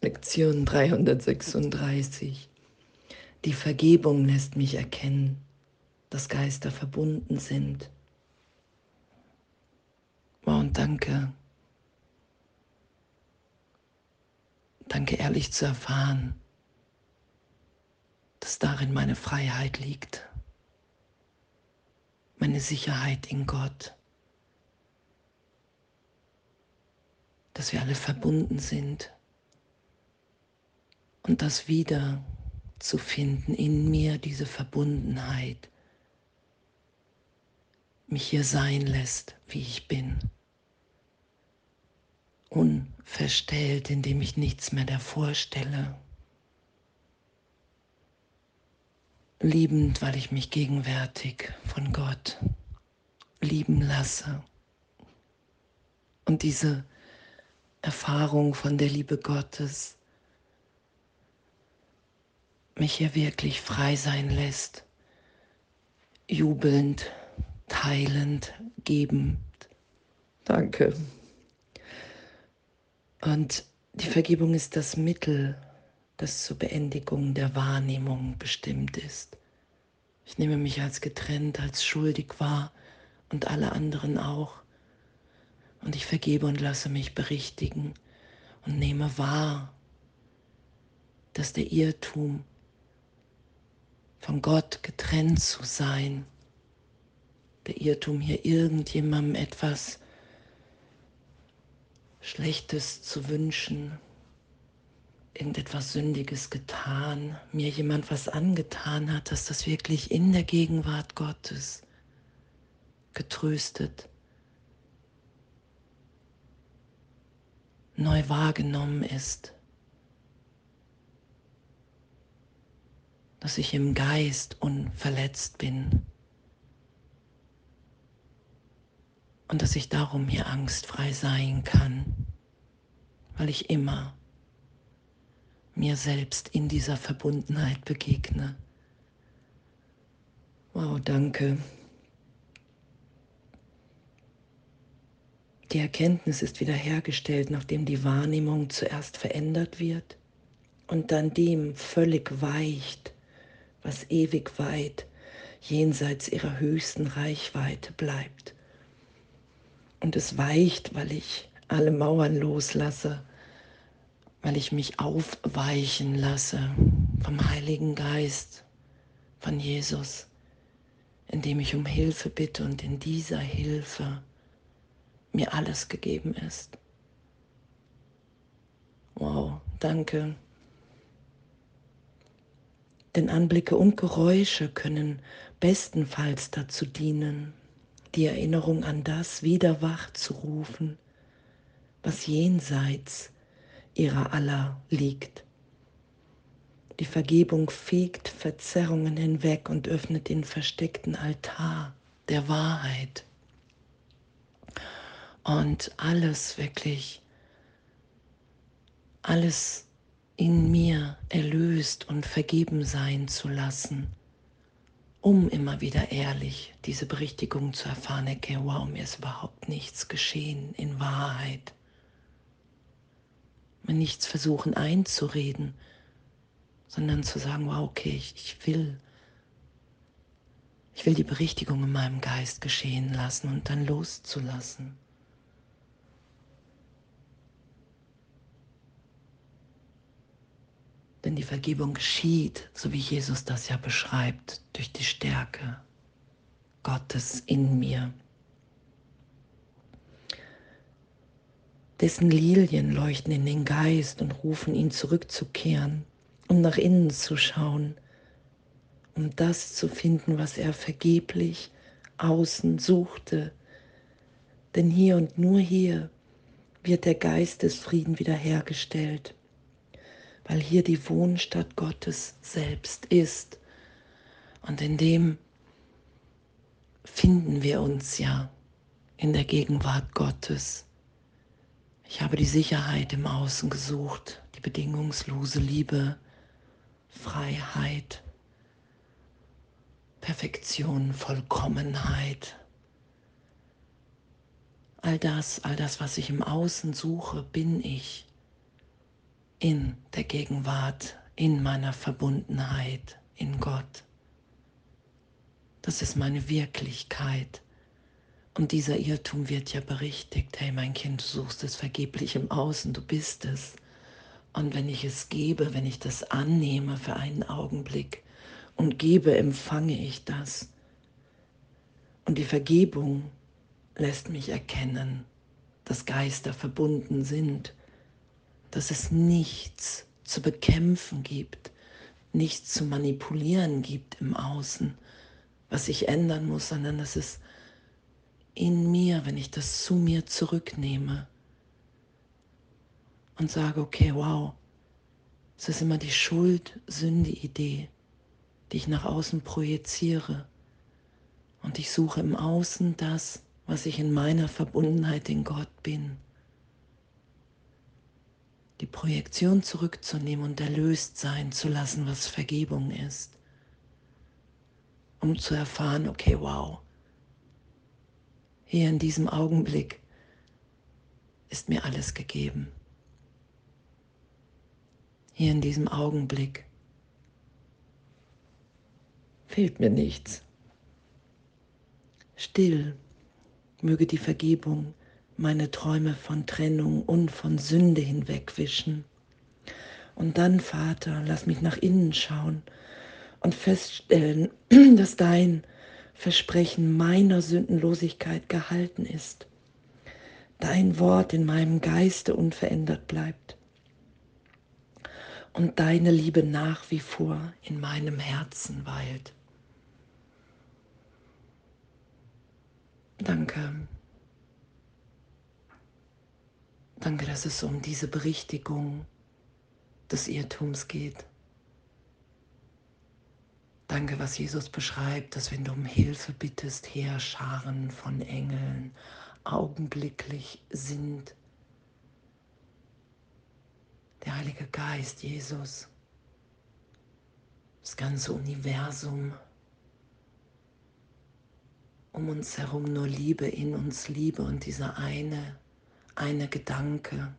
Lektion 336. Die Vergebung lässt mich erkennen, dass Geister verbunden sind. Wow, und danke. Danke ehrlich zu erfahren, dass darin meine Freiheit liegt, meine Sicherheit in Gott, dass wir alle verbunden sind und das wieder zu finden in mir, diese Verbundenheit, mich hier sein lässt, wie ich bin. Unverstellt, indem ich nichts mehr davor stelle. Liebend, weil ich mich gegenwärtig von Gott lieben lasse. Und diese Erfahrung von der Liebe Gottes mich hier wirklich frei sein lässt, jubelnd, teilend, gebend. Danke. Und die Vergebung ist das Mittel, das zur Beendigung der Wahrnehmung bestimmt ist. Ich nehme mich als getrennt, als schuldig wahr und alle anderen auch. Und ich vergebe und lasse mich berichtigen und nehme wahr, dass der Irrtum von Gott getrennt zu sein. Der Irrtum hier irgendjemandem etwas Schlechtes zu wünschen, irgendetwas Sündiges getan, mir jemand was angetan hat, dass das wirklich in der Gegenwart Gottes getröstet, neu wahrgenommen ist. Dass ich im Geist unverletzt bin und dass ich darum hier angstfrei sein kann, weil ich immer mir selbst in dieser Verbundenheit begegne. Wow, danke. Die Erkenntnis ist wiederhergestellt, nachdem die Wahrnehmung zuerst verändert wird und dann dem völlig weicht, was ewig weit jenseits ihrer höchsten Reichweite bleibt. Und es weicht, weil ich alle Mauern loslasse, weil ich mich aufweichen lasse vom Heiligen Geist, von Jesus, indem ich um Hilfe bitte und in dieser Hilfe mir alles gegeben ist. Wow, danke. Denn Anblicke und Geräusche können bestenfalls dazu dienen, die Erinnerung an das wieder wach zu rufen, was jenseits ihrer aller liegt. Die Vergebung fegt Verzerrungen hinweg und öffnet den versteckten Altar der Wahrheit. Und alles wirklich, alles in mir erlöst und vergeben sein zu lassen, um immer wieder ehrlich diese Berichtigung zu erfahren, okay, wow, mir ist überhaupt nichts geschehen in Wahrheit. Mir nichts versuchen einzureden, sondern zu sagen, wow, okay, ich, ich will, ich will die Berichtigung in meinem Geist geschehen lassen und dann loszulassen. Denn die Vergebung geschieht, so wie Jesus das ja beschreibt, durch die Stärke Gottes in mir. Dessen Lilien leuchten in den Geist und rufen ihn zurückzukehren und nach innen zu schauen, um das zu finden, was er vergeblich außen suchte. Denn hier und nur hier wird der Geistesfrieden wiederhergestellt weil hier die Wohnstadt Gottes selbst ist. Und in dem finden wir uns ja in der Gegenwart Gottes. Ich habe die Sicherheit im Außen gesucht, die bedingungslose Liebe, Freiheit, Perfektion, Vollkommenheit. All das, all das, was ich im Außen suche, bin ich in der Gegenwart, in meiner Verbundenheit in Gott. Das ist meine Wirklichkeit. Und dieser Irrtum wird ja berichtigt. Hey, mein Kind, du suchst es vergeblich im Außen, du bist es. Und wenn ich es gebe, wenn ich das annehme für einen Augenblick und gebe, empfange ich das. Und die Vergebung lässt mich erkennen, dass Geister verbunden sind, dass es nichts zu bekämpfen gibt, nichts zu manipulieren gibt im Außen, was ich ändern muss, sondern dass es in mir, wenn ich das zu mir zurücknehme und sage, okay, wow, es ist immer die Schuld-Sünde-Idee, die ich nach außen projiziere. Und ich suche im Außen das, was ich in meiner Verbundenheit in Gott bin. Die Projektion zurückzunehmen und erlöst sein zu lassen, was Vergebung ist. Um zu erfahren, okay, wow, hier in diesem Augenblick ist mir alles gegeben. Hier in diesem Augenblick fehlt mir nichts. Still möge die Vergebung meine Träume von Trennung und von Sünde hinwegwischen. Und dann, Vater, lass mich nach innen schauen und feststellen, dass dein Versprechen meiner Sündenlosigkeit gehalten ist. Dein Wort in meinem Geiste unverändert bleibt. Und deine Liebe nach wie vor in meinem Herzen weilt. Danke. Danke, dass es um diese Berichtigung des Irrtums geht. Danke, was Jesus beschreibt, dass wenn du um Hilfe bittest, Heerscharen von Engeln augenblicklich sind. Der Heilige Geist, Jesus, das ganze Universum um uns herum nur Liebe, in uns Liebe und dieser eine, eine Gedanke,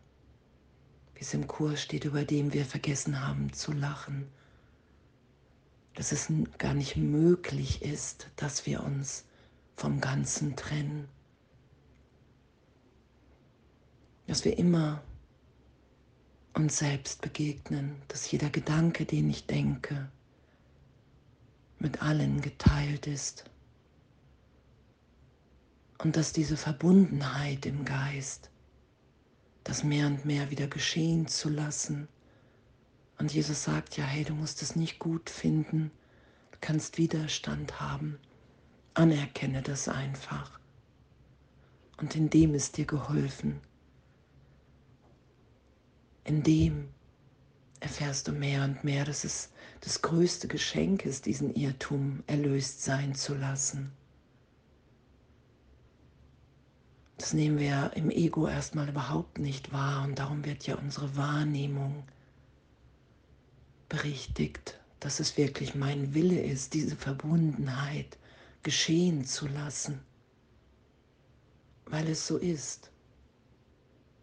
wie es im Kurs steht, über dem wir vergessen haben zu lachen, dass es gar nicht möglich ist, dass wir uns vom Ganzen trennen, dass wir immer uns selbst begegnen, dass jeder Gedanke, den ich denke, mit allen geteilt ist. Und dass diese Verbundenheit im Geist, das mehr und mehr wieder geschehen zu lassen. Und Jesus sagt ja, hey, du musst es nicht gut finden, du kannst Widerstand haben. Anerkenne das einfach. Und in dem ist dir geholfen. In dem erfährst du mehr und mehr, dass es das größte Geschenk ist, diesen Irrtum erlöst sein zu lassen. Das nehmen wir im Ego erstmal überhaupt nicht wahr und darum wird ja unsere Wahrnehmung berichtigt, dass es wirklich mein Wille ist, diese Verbundenheit geschehen zu lassen, weil es so ist,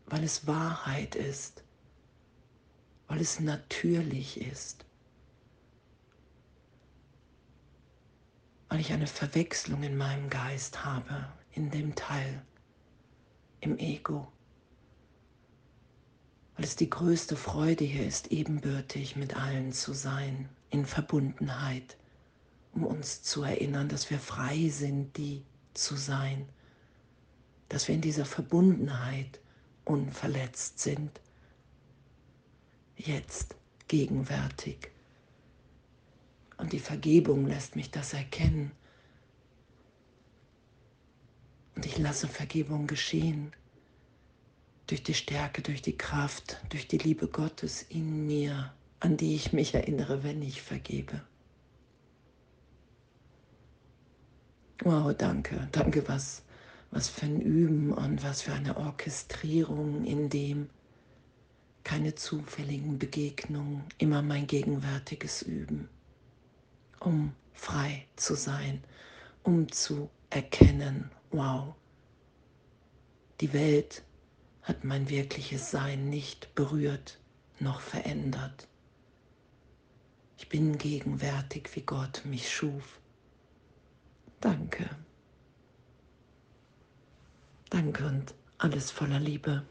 weil es Wahrheit ist, weil es natürlich ist, weil ich eine Verwechslung in meinem Geist habe, in dem Teil im Ego. Weil es die größte Freude hier ist, ebenbürtig mit allen zu sein, in Verbundenheit, um uns zu erinnern, dass wir frei sind, die zu sein, dass wir in dieser Verbundenheit unverletzt sind, jetzt gegenwärtig. Und die Vergebung lässt mich das erkennen und ich lasse Vergebung geschehen. Durch die Stärke, durch die Kraft, durch die Liebe Gottes in mir, an die ich mich erinnere, wenn ich vergebe. Wow, danke, danke, was, was für ein Üben und was für eine Orchestrierung, in dem keine zufälligen Begegnungen, immer mein gegenwärtiges Üben, um frei zu sein, um zu erkennen, wow, die Welt hat mein wirkliches Sein nicht berührt, noch verändert. Ich bin gegenwärtig, wie Gott mich schuf. Danke. Danke und alles voller Liebe.